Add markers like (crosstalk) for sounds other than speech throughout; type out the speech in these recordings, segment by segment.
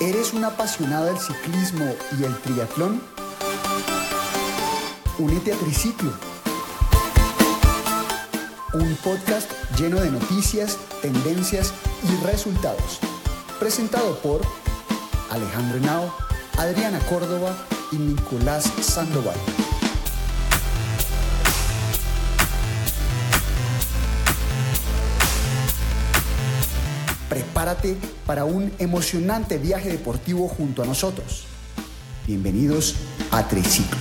¿Eres un apasionado del ciclismo y el triatlón? Únete a Triciclo, un podcast lleno de noticias, tendencias y resultados. Presentado por Alejandro Henao, Adriana Córdoba y Nicolás Sandoval. Prepárate para un emocionante viaje deportivo junto a nosotros. Bienvenidos a Triciclo.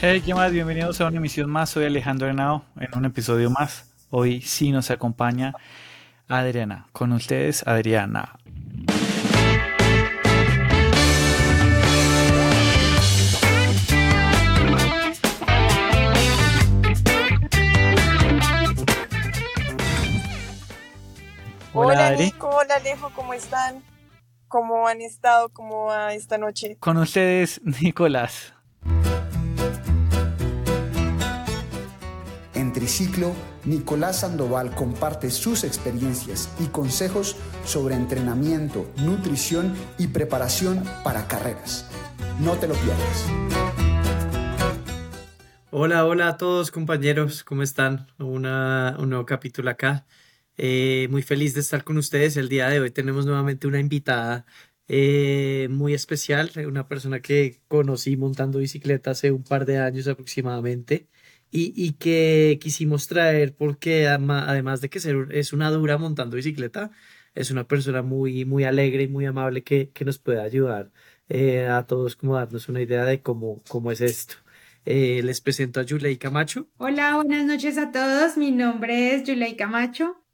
Hey, ¿qué más? Bienvenidos a una emisión más. Soy Alejandro Henao en un episodio más. Hoy sí nos acompaña Adriana. Con ustedes, Adriana. Hola Alejo, ¿cómo están? ¿Cómo han estado? ¿Cómo va esta noche? Con ustedes, (laughs) Nicolás. En Triciclo, Nicolás Sandoval comparte sus experiencias y consejos sobre entrenamiento, nutrición y preparación para carreras. No te lo pierdas. Hola, hola a todos compañeros, ¿cómo están? Una, un nuevo capítulo acá. Eh, muy feliz de estar con ustedes. El día de hoy tenemos nuevamente una invitada eh, muy especial, una persona que conocí montando bicicleta hace un par de años aproximadamente y, que quisimos traer porque además de que ser, es una dura montando bicicleta, es una persona muy, muy alegre y muy amable que, que nos puede ayudar eh, a todos como darnos una idea de cómo, cómo es esto. les presento a Yulei Camacho. Hola, buenas noches a todos. Mi nombre es Yulei Camacho.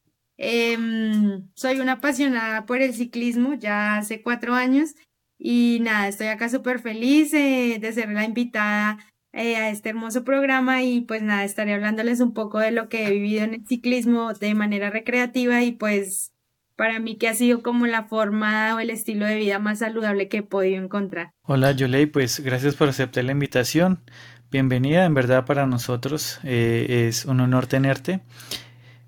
Em, soy una apasionada por el ciclismo ya hace cuatro años y nada, estoy acá súper feliz eh, de ser la invitada eh, a este hermoso programa y pues nada, estaré hablándoles un poco de lo que he vivido en el ciclismo de manera recreativa y pues para mí que ha sido como la forma o el estilo de vida más saludable que he podido encontrar. Hola Yolei, pues gracias por aceptar la invitación. Bienvenida, en verdad para nosotros eh, es un honor tenerte.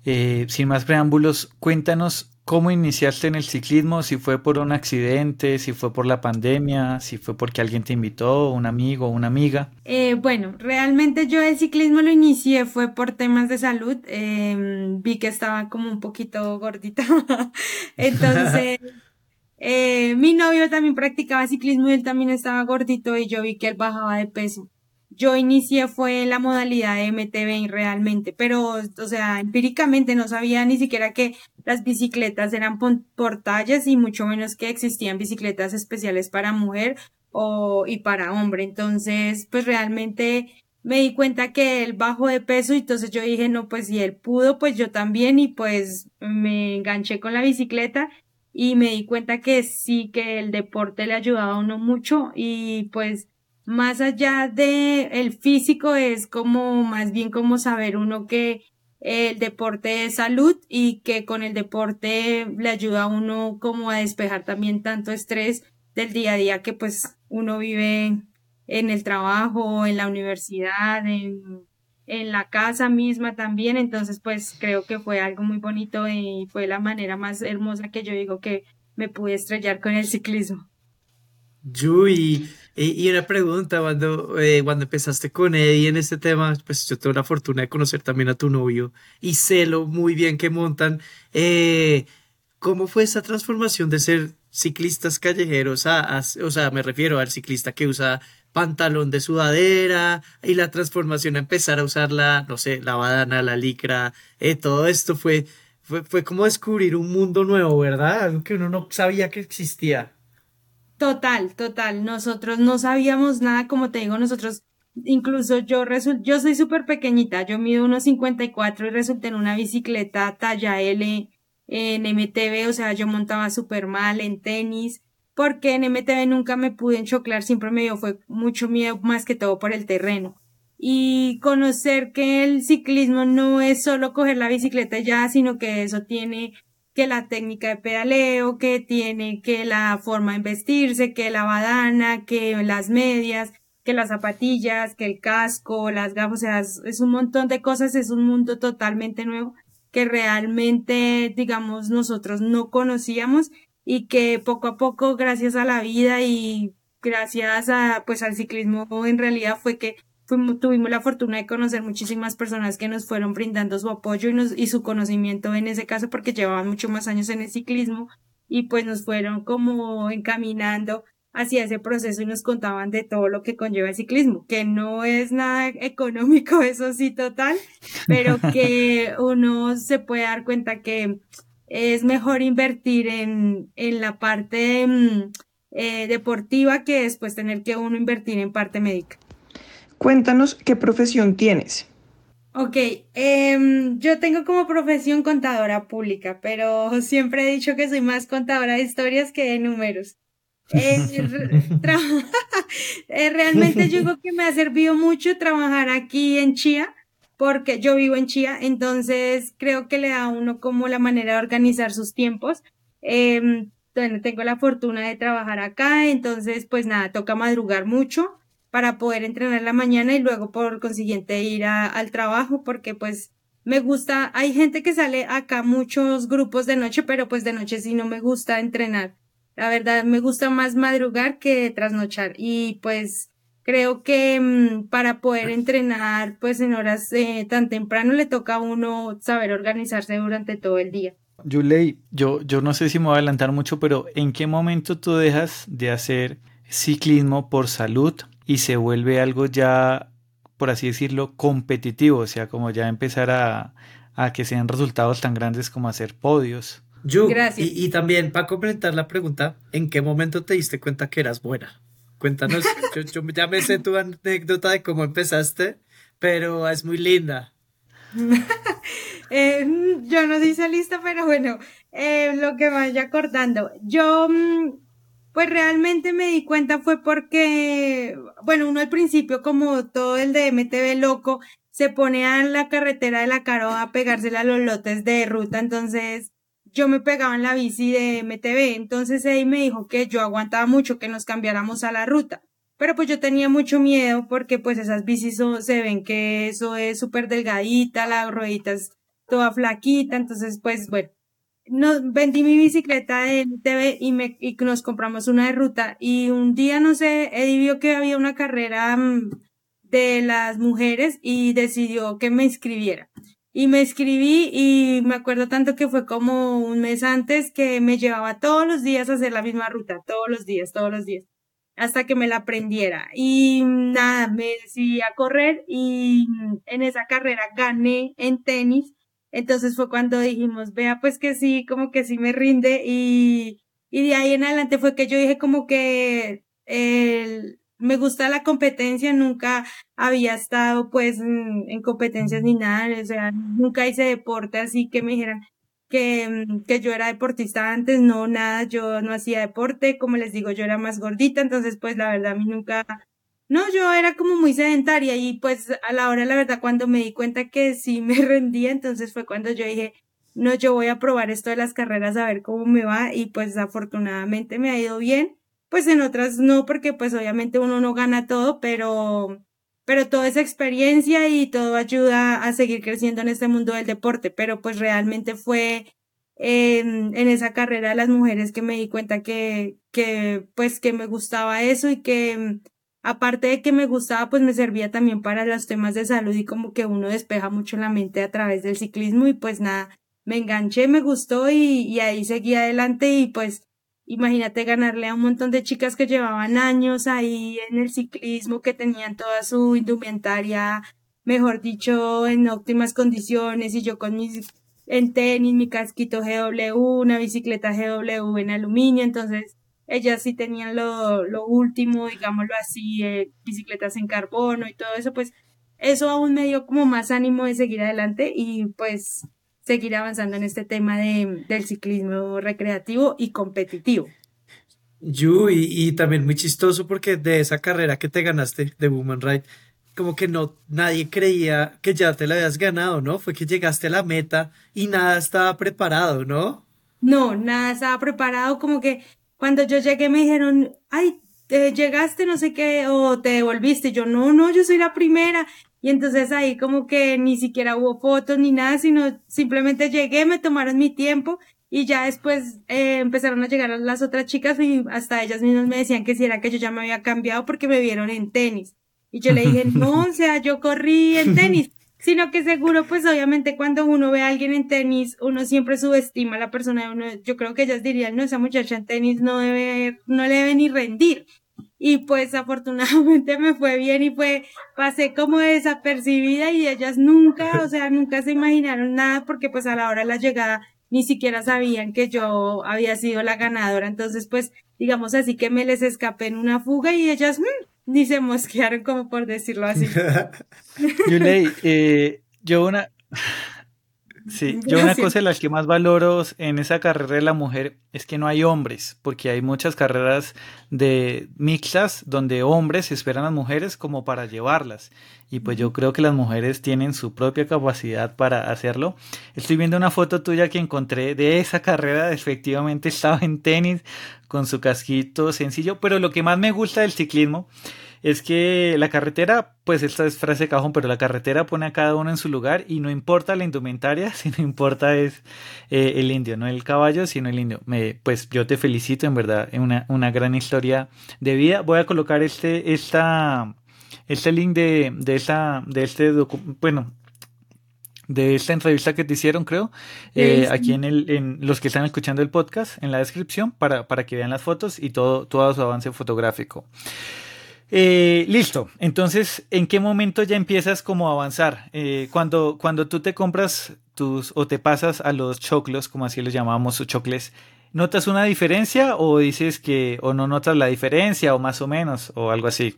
Eh, sin más preámbulos, cuéntanos cómo iniciaste en el ciclismo, si fue por un accidente, si fue por la pandemia, si fue porque alguien te invitó, un amigo una amiga. Eh, bueno, realmente yo el ciclismo lo inicié fue por temas de salud. Em, vi que estaba como un poquito gordita. (laughs) Entonces, (laughs) eh, mi novio también practicaba ciclismo y él también estaba gordito y yo vi que él bajaba de peso yo inicié fue la modalidad de MTV realmente, pero, o sea, empíricamente no sabía ni siquiera que las bicicletas eran por, tallas y mucho menos que existían bicicletas especiales para mujer o, y para hombre. Entonces, pues realmente me di cuenta que él bajó de peso y entonces yo dije, no, pues si él pudo, pues yo también y pues me enganché con la bicicleta y me di cuenta que sí, que el deporte le ayudaba a uno mucho y pues más allá de el físico es como más bien como saber uno que el deporte es salud y que con el deporte le ayuda a uno como a despejar también tanto estrés del día a día que pues uno vive en el trabajo, en la universidad, en, en la casa misma también. Entonces pues creo que fue algo muy bonito y fue la manera más hermosa que yo digo que me pude estrellar con el ciclismo. Yui, y, una pregunta, cuando, eh, cuando empezaste con Eddie en este tema, pues yo tengo la fortuna de conocer también a tu novio y sé lo muy bien que montan. Eh, ¿Cómo fue esa transformación de ser ciclistas callejeros a, o sea, me refiero al ciclista que usa pantalón de sudadera y la transformación a empezar a usar la, no sé, la badana, la licra, eh, todo esto fue, fue, fue como descubrir un mundo nuevo, ¿verdad? Algo que uno no sabía que existía. Total, total. Nosotros no sabíamos nada, como te digo, nosotros, incluso yo yo soy súper pequeñita, yo mido unos 54 y resulté en una bicicleta talla L en MTV, o sea, yo montaba súper mal en tenis, porque en MTV nunca me pude enchoclar, siempre me dio fue mucho miedo más que todo por el terreno. Y conocer que el ciclismo no es solo coger la bicicleta ya, sino que eso tiene que la técnica de pedaleo, que tiene que la forma de vestirse, que la badana, que las medias, que las zapatillas, que el casco, las gafas, o sea, es un montón de cosas, es un mundo totalmente nuevo que realmente, digamos, nosotros no conocíamos y que poco a poco, gracias a la vida y gracias a, pues, al ciclismo, en realidad fue que tuvimos la fortuna de conocer muchísimas personas que nos fueron brindando su apoyo y, nos, y su conocimiento en ese caso porque llevaban mucho más años en el ciclismo y pues nos fueron como encaminando hacia ese proceso y nos contaban de todo lo que conlleva el ciclismo, que no es nada económico, (laughs) eso sí, total, pero que uno se puede dar cuenta que es mejor invertir en, en la parte mm, eh, deportiva que después tener que uno invertir en parte médica. Cuéntanos qué profesión tienes. Ok, em, yo tengo como profesión contadora pública, pero siempre he dicho que soy más contadora de historias que de números. Eh, (laughs) (laughs) eh, realmente yo digo que me ha servido mucho trabajar aquí en Chía, porque yo vivo en Chía, entonces creo que le da a uno como la manera de organizar sus tiempos. Eh, bueno, tengo la fortuna de trabajar acá, entonces pues nada, toca madrugar mucho para poder entrenar la mañana y luego por consiguiente ir al trabajo porque pues me gusta, hay gente que sale acá muchos grupos de noche, pero pues de noche sí no me gusta entrenar. La verdad me gusta más madrugar que trasnochar y pues creo que mm, para poder entrenar pues en horas eh, tan temprano le toca a uno saber organizarse durante todo el día. Yulei, yo, yo no sé si me voy a adelantar mucho, pero ¿en qué momento tú dejas de hacer ciclismo por salud y se vuelve algo ya, por así decirlo, competitivo, o sea, como ya empezar a, que sean resultados tan grandes como hacer podios. Yo, y, y, también para completar la pregunta, ¿en qué momento te diste cuenta que eras buena? Cuéntanos, (laughs) yo, yo, ya me sé tu anécdota de cómo empezaste, pero es muy linda. (laughs) Eh, yo no hice lista, pero bueno, eh, lo que vaya cortando. Yo mm, pues realmente me di cuenta fue porque, bueno, uno al principio, como todo el de MTV loco, se pone a la carretera de la Caro a pegársela a los lotes de ruta, entonces yo me pegaba en la bici de MTV, entonces ahí me dijo que yo aguantaba mucho que nos cambiáramos a la ruta. Pero pues yo tenía mucho miedo porque pues esas bicis se ven que eso es súper delgadita, la ruedita es toda flaquita, entonces pues bueno, no, vendí mi bicicleta de TV y, me, y nos compramos una de ruta. Y un día, no sé, Eddie vio que había una carrera mm, de las mujeres y decidió que me inscribiera. Y me inscribí y me acuerdo tanto que fue como un mes antes que me llevaba todos los días a hacer la misma ruta, todos los días, todos los días, hasta que me la aprendiera. Y nada, me decidí a correr y en esa carrera gané en tenis entonces fue cuando dijimos, vea, pues que sí, como que sí me rinde y, y de ahí en adelante fue que yo dije como que el, me gusta la competencia, nunca había estado pues en, competencias ni nada, o sea, nunca hice deporte así que me dijeran que, que yo era deportista antes, no, nada, yo no hacía deporte, como les digo, yo era más gordita, entonces pues la verdad a mí nunca no, yo era como muy sedentaria y pues a la hora, la verdad, cuando me di cuenta que sí me (laughs) rendía, entonces fue cuando yo dije, no, yo voy a probar esto de las carreras a ver cómo me va y pues afortunadamente me ha ido bien. Pues en otras no, porque pues obviamente uno no gana todo, pero, pero toda esa experiencia y todo ayuda a seguir creciendo en este mundo del deporte, pero pues realmente fue en, en esa carrera de las mujeres que me di cuenta que, que pues que me gustaba eso y que aparte de que me gustaba, pues me servía también para los temas de salud y como que uno despeja mucho la mente a través del ciclismo y pues nada, me enganché, me gustó y, ahí seguí adelante y pues imagínate ganarle a un montón de chicas que llevaban años ahí en el ciclismo, que tenían toda su indumentaria, mejor dicho, en óptimas condiciones y yo con mis en tenis, mi casquito GW, una bicicleta GW en aluminio, entonces ellas sí tenían lo, lo último, digámoslo así, eh, bicicletas en carbono y todo eso, pues eso aún me dio como más ánimo de seguir adelante y pues seguir avanzando en este tema de, del ciclismo recreativo y competitivo. Yu, y, también muy chistoso porque de esa carrera que te ganaste de Woman Ride, como que no, nadie creía que ya te la habías ganado, ¿no? Fue que llegaste a la meta y nada estaba preparado, ¿no? No, nada estaba preparado, como que cuando yo llegué me dijeron, ay, te llegaste no sé qué, o te devolviste. Yo, no, no, yo soy la primera. Y entonces ahí como que ni siquiera hubo fotos ni nada, sino simplemente llegué, me tomaron mi tiempo y ya después eh, empezaron a llegar las otras chicas y hasta ellas mismas me decían que si era que yo ya me había cambiado porque me vieron en tenis. Y yo le dije, (laughs) no, o sea, yo corrí en tenis sino que seguro, pues obviamente cuando uno ve a alguien en tenis, uno siempre subestima a la persona, uno, yo creo que ellas dirían, no, esa muchacha en tenis no debe, no le debe ni rendir. Y pues afortunadamente (laughs) me fue bien y fue, pasé como desapercibida y ellas nunca, o sea, nunca se imaginaron nada porque pues a la hora de la llegada ni siquiera sabían que yo había sido la ganadora. Entonces, pues, digamos así que me les escapé en una fuga y ellas, mm, ni se mosquearon, como por decirlo así. (laughs) Yulei, eh, yo una. Sí, (laughs) yo una cosa de las que más valoro en esa carrera de la mujer es que no hay hombres, porque hay muchas carreras de mixtas donde hombres esperan a mujeres como para llevarlas. Y pues yo creo que las mujeres tienen su propia capacidad para hacerlo. Estoy viendo una foto tuya que encontré de esa carrera, (laughs) efectivamente estaba en tenis con su casquito sencillo, pero lo que más me gusta del ciclismo es que la carretera, pues esta es frase de cajón, pero la carretera pone a cada uno en su lugar y no importa la indumentaria, (laughs) sino importa es eh, el indio, no el caballo, sino el indio. Me, pues yo te felicito, en verdad, una, una gran historia de vida. Voy a colocar este, esta, este link de, de, esta, de este bueno, de esta entrevista que te hicieron, creo, eh, aquí en, el, en los que están escuchando el podcast, en la descripción, para, para que vean las fotos y todo, todo su avance fotográfico. Eh, listo. Entonces, ¿en qué momento ya empiezas como a avanzar? Eh, cuando, cuando tú te compras tus o te pasas a los choclos, como así los llamamos, o chocles, ¿notas una diferencia o dices que o no notas la diferencia o más o menos o algo así?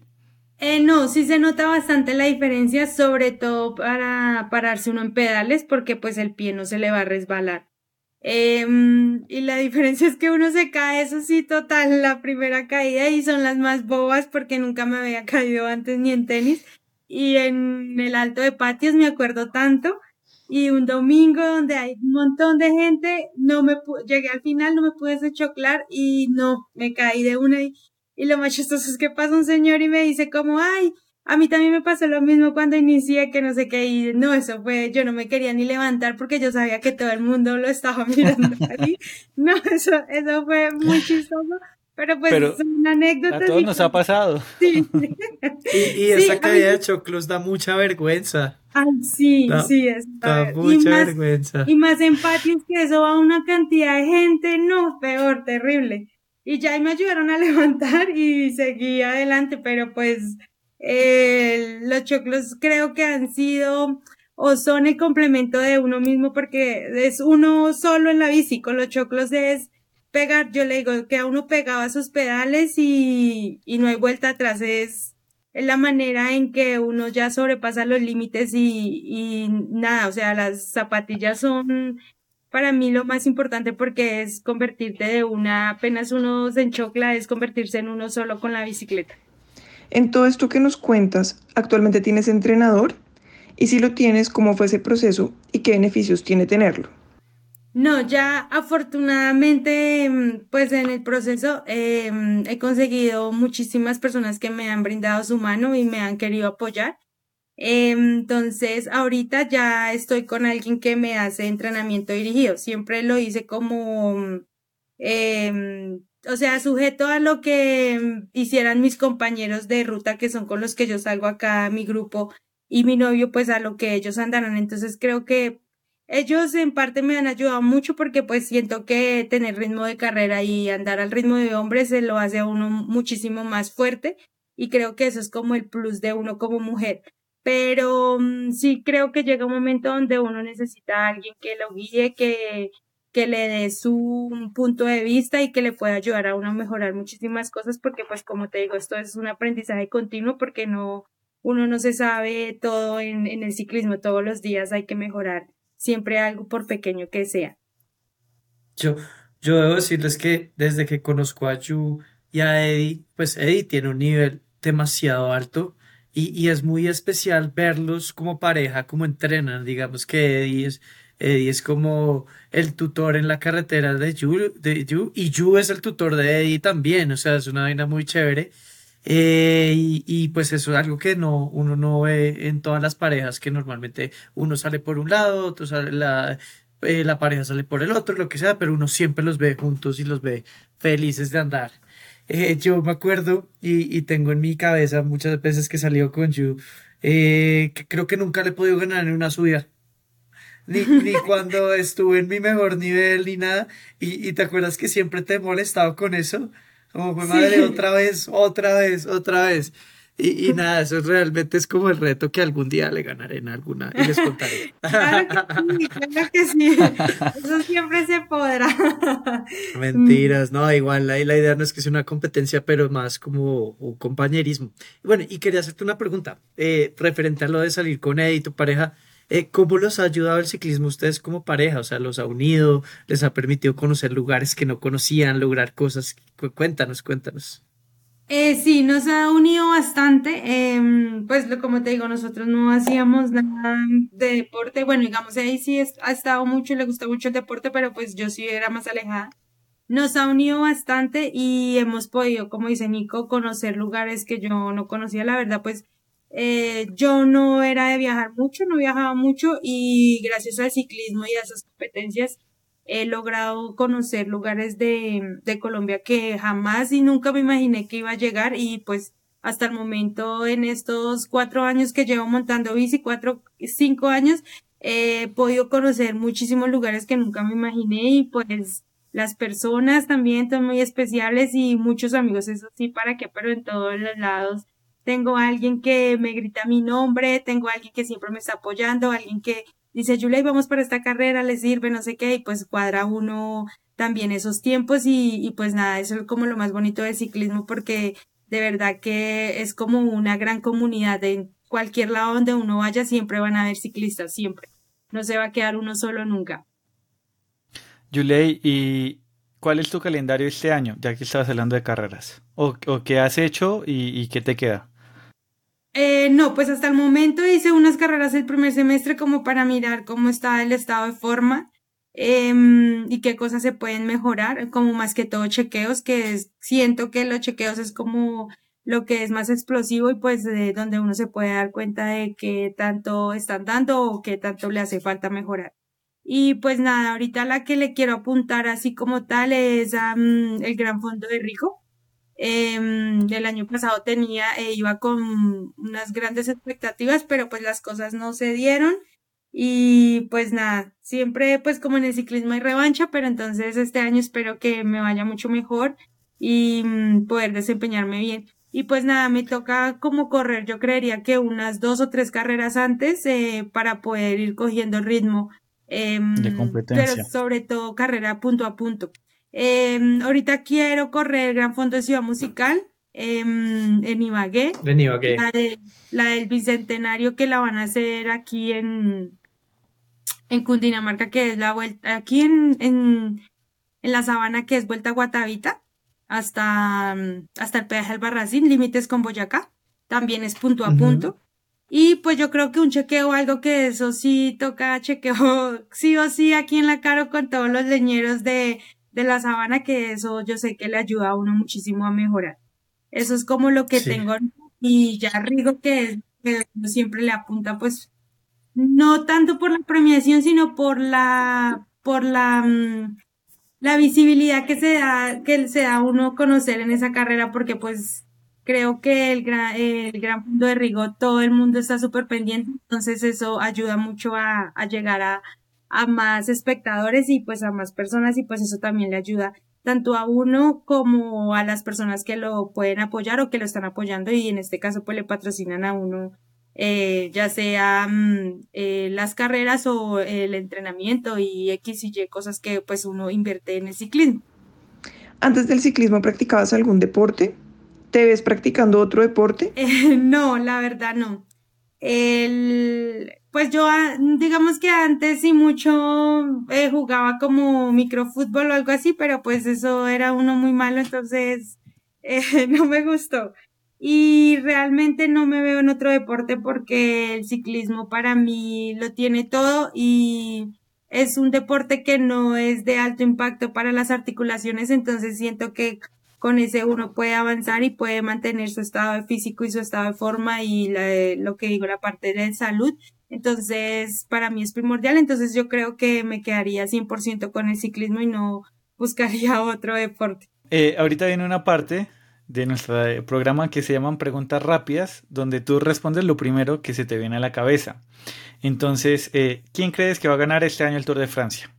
Eh, no, sí se nota bastante la diferencia, sobre todo para pararse uno en pedales, porque pues el pie no se le va a resbalar. Em, y la diferencia es que uno se cae, eso sí, total, la primera caída y son las más bobas porque nunca me había caído antes ni en tenis. Y en el alto de patios me acuerdo tanto. Y un domingo donde hay un montón de gente, no me llegué al final, no me pude choclar y no, me caí de una y, y lo más chistoso es que pasa un señor y me dice como, ay, a mí también me pasó lo mismo cuando inicié, que no sé qué, y no, eso fue, yo no me quería ni levantar porque yo sabía que todo el mundo lo estaba (laughs) mirando ahí. No, eso, eso fue muy chistoso. Pero pues es una anécdota. A todos nos ha pasado. (laughs) Sí. y, y esa caída de choclos da mucha vergüenza. Ay, sí, sí, es. Da mucha vergüenza. Y más empatios que eso va a una cantidad de gente, no, peor, terrible. Y ya ahí me ayudaron a (laughs) levantar y seguí adelante, pero pues eh, los choclos creo que han sido o son el complemento de uno mismo porque es uno solo en la bici. Con los choclos es pegar, yo le digo que a uno pegaba sus pedales y, y no hay vuelta atrás. Es, la manera en que uno ya sobrepasa los límites y, y nada, o sea, las zapatillas son para mí lo más importante porque es convertirte de una, apenas uno se enchocla, es convertirse en uno solo con la bicicleta. En todo esto que nos cuentas, ¿actualmente tienes entrenador? Y si lo tienes, ¿cómo fue ese proceso y qué beneficios tiene tenerlo? No, ya afortunadamente, mm, pues en el proceso em, he conseguido muchísimas personas que me han brindado su mano y me han querido apoyar. Em, entonces, ahorita ya estoy con alguien que me hace entrenamiento dirigido. Siempre lo hice como eh, o sea, sujeto a lo que mm, hicieran mis compañeros de ruta, que son con los que yo salgo acá, mi grupo, y mi novio, pues a lo que ellos andaron. Entonces creo que ellos en parte me han ayudado mucho porque pues siento que tener ritmo de carrera y andar al ritmo de hombres se lo hace a uno muchísimo más fuerte y creo que eso es como el plus de uno como mujer. Pero mm, sí creo que llega un momento donde uno necesita a alguien que lo guíe, que, que le dé su punto de vista y que le pueda ayudar a uno a mejorar muchísimas cosas porque pues como te digo, esto es un aprendizaje continuo porque no, uno no se sabe todo en, en el ciclismo, todos los días hay que mejorar siempre algo por pequeño que sea. Yo, yo debo decirles que desde que conozco a Yu y a Eddie, pues Eddie tiene un nivel demasiado alto y, y es muy especial verlos como pareja, como entrenan, digamos que Eddie es Eddie es como el tutor en la carretera de Yu, de Yu y Yu es el tutor de Eddie también, o sea, es una vaina muy chévere. Eh, y, pues eso es algo que no, uno no ve en todas las parejas, que normalmente uno sale por un lado, otro sale la, eh, la pareja sale por el otro, lo que sea, pero uno siempre los ve juntos y los ve felices de andar. Eh, yo me acuerdo y, tengo en mi cabeza muchas veces que salió con Yu, que creo que nunca le he podido ganar en una subida. Ni, ni, (laughs) cuando estuve en mi mejor nivel ni nada. Y, y, te acuerdas que siempre te he molestado con eso. Como fue madre, otra vez, otra vez, otra vez. Y, y, nada, eso realmente es como el reto que algún día le ganaré en alguna y les contaré. (laughs) Claro que sí, Eso siempre se podrá. Mentiras, no, igual la, la idea no es que sea una competencia, pero más como un compañerismo. Bueno, y quería hacerte una pregunta eh, referente a lo de salir con Eddie, tu pareja. Eh, ¿Cómo los ha ayudado el ciclismo ustedes como pareja? O sea, ¿los ha unido? ¿Les ha permitido conocer lugares que no conocían, lograr cosas? Cuéntanos, cuéntanos. Eh, sí, nos ha unido bastante. Em, pues como te digo, nosotros no hacíamos nada de deporte. Bueno, digamos, ahí sí ha estado mucho, le gusta mucho el deporte, pero pues yo sí era más alejada. Nos ha unido bastante y hemos podido, como dice Nico, conocer lugares que yo no conocía. La verdad, pues eh, yo no era de viajar mucho, no viajaba mucho y gracias al ciclismo y a esas competencias he logrado conocer lugares de, Colombia que jamás y nunca me imaginé que iba a llegar y pues hasta el momento en estos cuatro años que llevo montando bici, cuatro, cinco años, he podido conocer muchísimos lugares que nunca me imaginé y pues las personas también son muy especiales y muchos amigos, eso sí, para qué, pero en todos los lados tengo alguien que me grita mi nombre, tengo alguien que siempre me está apoyando, alguien que dice, Julia, vamos para esta carrera, le sirve, no sé qué, y pues cuadra uno también esos tiempos y, pues nada, eso es como lo más bonito del ciclismo porque de verdad que es como una gran comunidad en cualquier lado donde uno vaya siempre van a haber ciclistas, siempre. No se va a quedar uno solo nunca. Yulei, ¿y cuál es tu calendario este año, ya que estabas hablando de carreras? ¿O, qué has hecho y qué te queda? Eh, no, pues hasta el momento hice unas carreras el primer semestre como para mirar cómo está el estado de forma em, y qué cosas se pueden mejorar, como más que todo chequeos, que siento que los chequeos es como lo que es más explosivo y pues de donde uno se puede dar cuenta de qué tanto están dando o qué tanto le hace falta mejorar. Y pues nada, ahorita la que le quiero apuntar así como tal es el Gran Fondo de Rijo eh, el año pasado tenía, eh, iba con unas grandes expectativas, pero pues las cosas no se dieron. Y pues nada, siempre pues como en el ciclismo hay revancha, pero entonces este año espero que me vaya mucho mejor y mm, poder desempeñarme bien. Y pues nada, me toca como correr, yo creería que unas dos o tres carreras antes eh, para poder ir cogiendo el ritmo. Em, de competencia. Pero sobre todo carrera punto a punto. Em, ahorita quiero correr el Gran Fondo de Ciudad Musical em, en Ibagué. En Ibagué. La, del Bicentenario que la van a hacer aquí en, en Cundinamarca, que es la vuelta, aquí en, en, la sabana que es vuelta a Guatavita, hasta, hasta el peaje Albarracín, límites con Boyacá. También es punto a punto. Y pues yo creo que un chequeo, algo que eso sí toca chequeo, (laughs) sí o sí aquí en la Caro con todos los leñeros de de la sabana, que eso yo sé que le ayuda a uno muchísimo a mejorar. Eso es como lo que tengo. Y ya Rigo, que, es, que siempre le apunta, pues, no tanto por la premiación, sino por la, por la, mm, la visibilidad que se da, que se da a uno conocer en esa carrera, porque pues creo que el gran, el gran punto de Rigo, todo el mundo está súper pendiente, entonces eso ayuda mucho a, a llegar a, a más espectadores y pues a más personas y pues eso también le ayuda tanto a uno como a las personas que lo pueden apoyar o que lo están apoyando y en este caso pues le patrocinan a uno eh, ya sea mm, eh, las carreras o el entrenamiento y X y Y cosas que pues uno invierte en el ciclismo. ¿Antes del ciclismo practicabas algún deporte? ¿Te ves practicando otro deporte? (laughs) no, la verdad no. El, pues yo, ah, digamos que antes sí mucho eh, jugaba como microfútbol o algo así, pero pues eso era uno muy malo, entonces (laughs) eh, no me gustó. Y realmente no me veo en otro deporte porque el ciclismo para mí lo tiene todo y es un deporte que no es de alto impacto para las articulaciones, entonces siento que con ese uno puede avanzar y puede mantener su estado físico y su estado de forma y lo que digo, la parte de salud. Entonces, para mí es primordial. Entonces, yo creo que me quedaría 100% con el ciclismo y no buscaría (laughs) otro deporte. Eh, ahorita viene una parte de nuestro programa que se llaman preguntas rápidas, donde tú respondes lo primero que se te viene a la cabeza. Entonces, eh, ¿quién crees que va a ganar este año el Tour de Francia?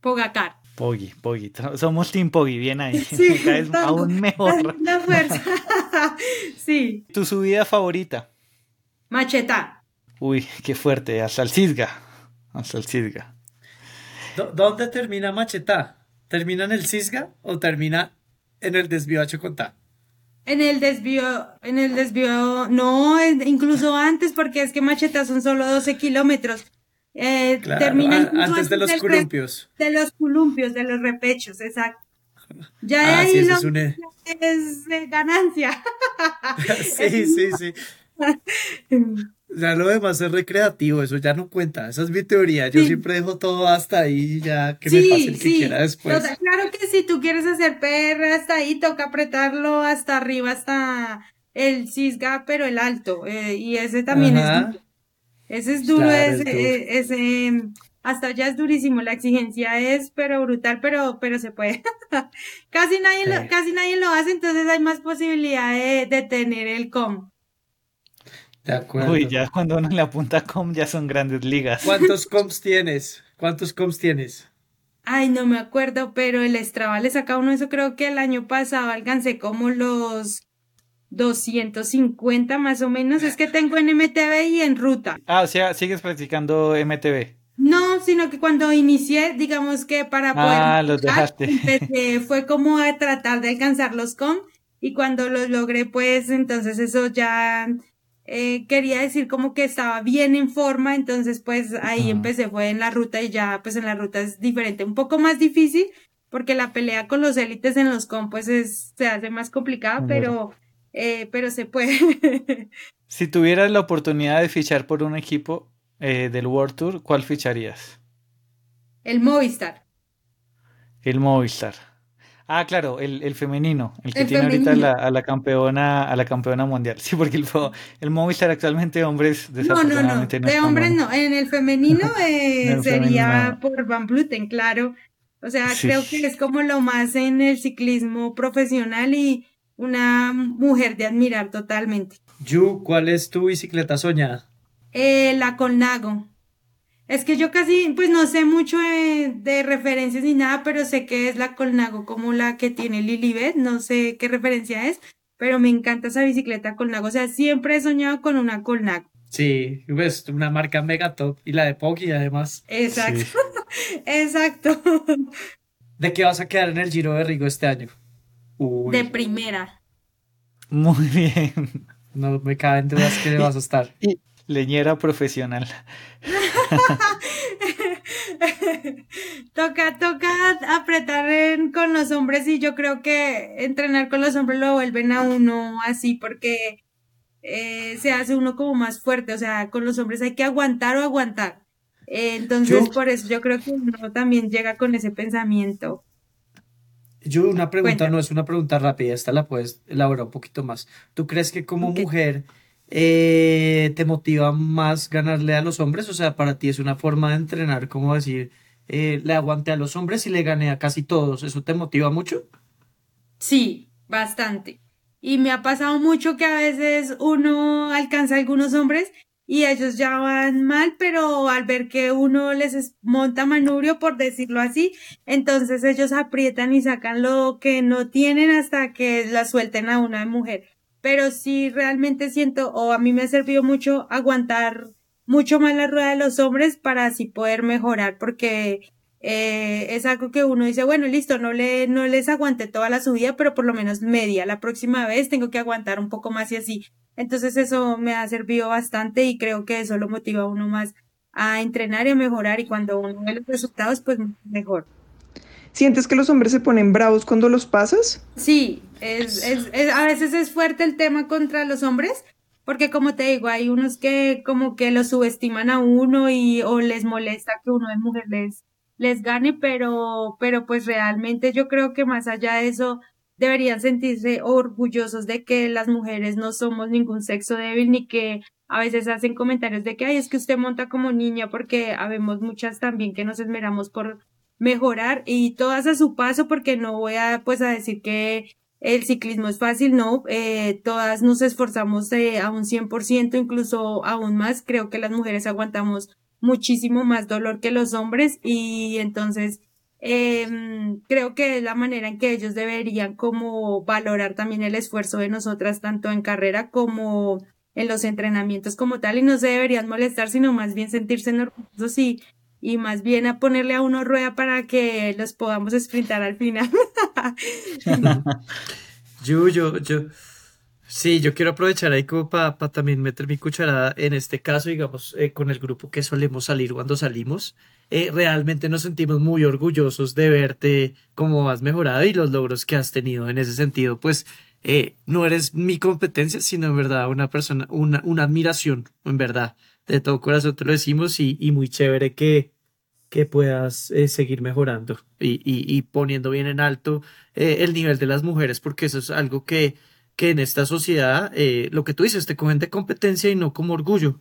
Pogacar. Poggy, Poggy. Somos Team Poggy, bien ahí. (laughs) Sí, (laughs) aún mejor. La fuerza. (laughs) sí. ¿Tu subida favorita? Macheta. Uy, qué fuerte. Hasta el Cisga. Hasta el Cisga. ¿Dónde termina Macheta? ¿Termina en el Cisga o termina en el desvío a Chocotá? En el desvío, en el desvío, no, incluso antes, porque es que Macheta son solo 12 kilómetros. Eh, termina antes de los columpios. De los columpios, de los repechos, exacto. Ya ah, ahí es, es ganancia. sí, sí, sí. Ya lo demás es recreativo, eso ya no cuenta, esa es mi teoría, yo siempre dejo todo hasta ahí ya que me pase el que quiera después. claro que si tú quieres hacer PR hasta ahí, toca apretarlo hasta arriba, hasta el cisga, pero el alto, eh, y ese también es duro. Ese es duro, ese, ese, hasta allá es durísimo, la exigencia es pero brutal, pero, pero se puede. (laughs) casi nadie lo, casi nadie lo hace, entonces hay más posibilidad de, de tener el com. De acuerdo. Uy, ya cuando uno le apunta com ya son grandes ligas. ¿Cuántos coms tienes? ¿Cuántos coms tienes? Ay, no me acuerdo, pero el Strava le saca uno, eso creo que el año pasado alcancé como los 250 más o menos. Es que tengo en MTV y en ruta. Ah, o sea, sigues practicando MTV. No, sino que cuando inicié, digamos que para poder. Ah, los dejaste. (laughs) fue como a tratar de alcanzar los com y cuando los logré, pues entonces eso ya eh, quería decir como que estaba bien en forma, entonces pues ahí empecé, fue en la ruta y ya pues en la ruta es diferente, un poco más difícil porque la pelea con los élites en los com pues es, se hace más complicada, pero, eh, pero se puede. (laughs) si tuvieras la oportunidad de fichar por un equipo eh, del World Tour, ¿cuál ficharías? El Movistar. El Movistar. Ah, claro, el, el femenino, el que tiene ahorita a la campeona, a la campeona mundial. Sí, porque el, el Movistar actualmente hombres desafortunadamente no, no, no. de hombres no. En el femenino (laughs) eh, sería por Van Bluten, claro. O sea, creo que es como lo más en el ciclismo profesional y una mujer de admirar totalmente. Yu, ¿cuál es tu bicicleta soñada? Eh, la Colnago. Es que yo casi, pues no sé mucho de, referencias ni nada, pero sé que es la Colnago como la que tiene Lilibet, no sé qué referencia es, pero me encanta esa bicicleta Colnago, o sea, siempre he soñado con una Colnago. Sí, ves, una marca mega top y la de Poki además. Exacto, (laughs) exacto. ¿De qué vas a quedar en el Giro de Rigo este año? De primera. Muy bien. No me caben dudas que vas a estar. Leñera profesional. toca, toca apretar con los hombres y yo creo que entrenar con los hombres lo vuelven a uno así porque eh, se hace uno como más fuerte, o sea, con los hombres hay que aguantar o aguantar. Eh, entonces, por eso yo creo que uno también llega con ese pensamiento. Yo una pregunta no es una pregunta rápida, esta la puedes elaborar un poquito más. ¿Tú crees que como mujer eh, te motiva más ganarle a los hombres? O sea, para ti es una forma de entrenar, como decir, eh, le aguanté a los hombres y le gané a casi todos. ¿Eso te motiva mucho? Sí, bastante. Y me ha pasado mucho que a veces uno alcanza a algunos hombres y ellos ya van mal, pero al ver que uno les monta manubrio, por decirlo así, entonces ellos aprietan y sacan lo que no tienen hasta que la suelten a una mujer. Pero sí realmente siento, o a mí me ha servido mucho aguantar mucho más la rueda de los hombres para así poder mejorar, porque eh, es algo que uno dice, bueno, listo, no, le, no les aguanté toda la subida, pero por lo menos media. La próxima vez tengo que aguantar un poco más y así. Entonces eso me ha servido bastante y creo que eso lo motiva a uno más a entrenar y a mejorar y cuando uno ve los resultados, pues mejor. ¿Sientes que los hombres se ponen bravos cuando los pasas? Sí, es, es, a veces es fuerte el tema contra los hombres, porque como te digo, hay unos que como que lo subestiman a uno y o les molesta que uno de mujer les, les gane, pero, pero pues realmente yo creo que más allá de eso, deberían sentirse orgullosos de que las mujeres no somos ningún sexo débil ni que a veces hacen comentarios de que, ay, es que usted monta como niña porque habemos muchas también que nos esmeramos por mejorar y todas a su paso porque no voy a pues a decir que el ciclismo es fácil, no, eh, todas nos esforzamos eh, a un 100%, incluso aún más, creo que las mujeres aguantamos muchísimo más dolor que los hombres y entonces eh, creo que es la manera en que ellos deberían como valorar también el esfuerzo de nosotras tanto en carrera como en los entrenamientos como tal y no se deberían molestar sino más bien sentirse orgullosos y, y más bien a ponerle a uno rueda para que los podamos sprintar al final. (laughs) (laughs) yo, yo, yo. Sí, yo quiero aprovechar ahí como para también meter mi cucharada en este caso, digamos, eh, con el grupo que solemos salir cuando salimos. Eh, realmente nos sentimos muy orgullosos de verte cómo has mejorado y los logros que has tenido en ese sentido, pues eh, no eres mi competencia, sino en verdad una persona, una, una admiración, en verdad, de todo corazón te lo decimos y, y muy chévere que, que puedas seguir mejorando y, y, y, poniendo bien en alto el nivel de las mujeres, porque eso es algo que que en esta sociedad, eh, lo que tú dices, te cogen de competencia y no como orgullo.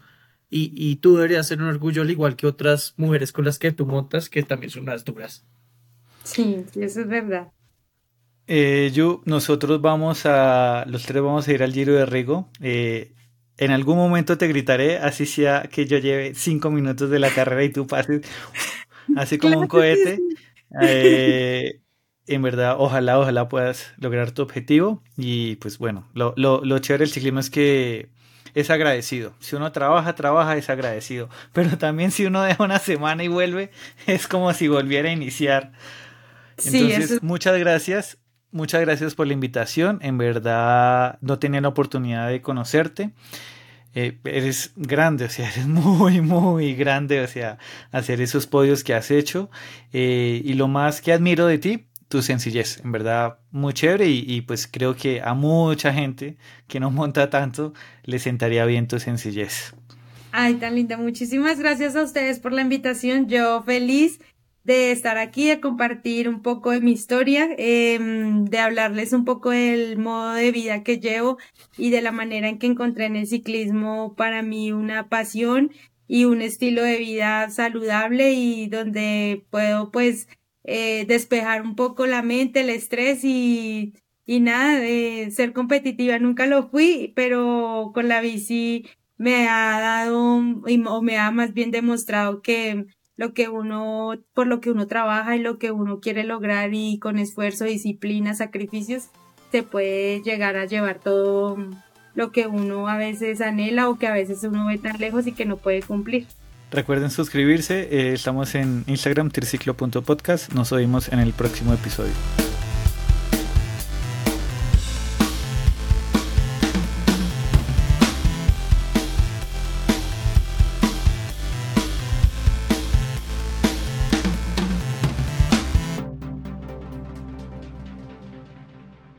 Y, y, tú deberías ser un orgullo al igual que otras mujeres con las que tú montas, que también son unas duras. Sí, eso es verdad. Eh, yo, nosotros vamos a, los tres vamos a ir al Giro de Rigo. Eh, en algún momento te gritaré, así sea que yo lleve cinco minutos de la carrera y tú pases así como un (laughs) cohete. Eh, en verdad, ojalá, ojalá puedas lograr tu objetivo. Y pues bueno, lo, lo, lo chévere del ciclismo es que es agradecido. Si uno trabaja, trabaja, es agradecido. (laughs) Pero también si uno deja una semana y vuelve, (laughs) es como si volviera a iniciar. Entonces, muchas gracias. Muchas gracias por la invitación. En verdad, no tenía la oportunidad de conocerte. Eh, eres grande, o sea, (laughs) eres muy, muy grande, o sea, hacer esos podios que has hecho. Eh, y lo más que admiro de ti tu sencillez, en verdad muy chévere y, pues creo que a mucha gente que no (laughs) monta tanto le sentaría bien tu sencillez. Ay, tan linda, muchísimas gracias a ustedes por la invitación, yo feliz de estar aquí, de compartir un poco de mi historia, em, de hablarles un poco del modo de vida que llevo y de la manera en que encontré en el ciclismo para mí una pasión y un estilo de vida saludable y donde puedo pues eh, despejar un poco la mente, el estrés y, y nada, de ser competitiva nunca lo fui, pero con la bici me ha dado o me ha más bien demostrado que lo que uno, por lo que uno trabaja y lo que uno quiere lograr y con esfuerzo, disciplina, sacrificios, se puede llegar a llevar todo lo que uno a veces anhela o que a veces uno ve tan lejos y que no puede cumplir. Recuerden suscribirse, eh, estamos en Instagram triciclo.podcast, nos oímos en el próximo episodio.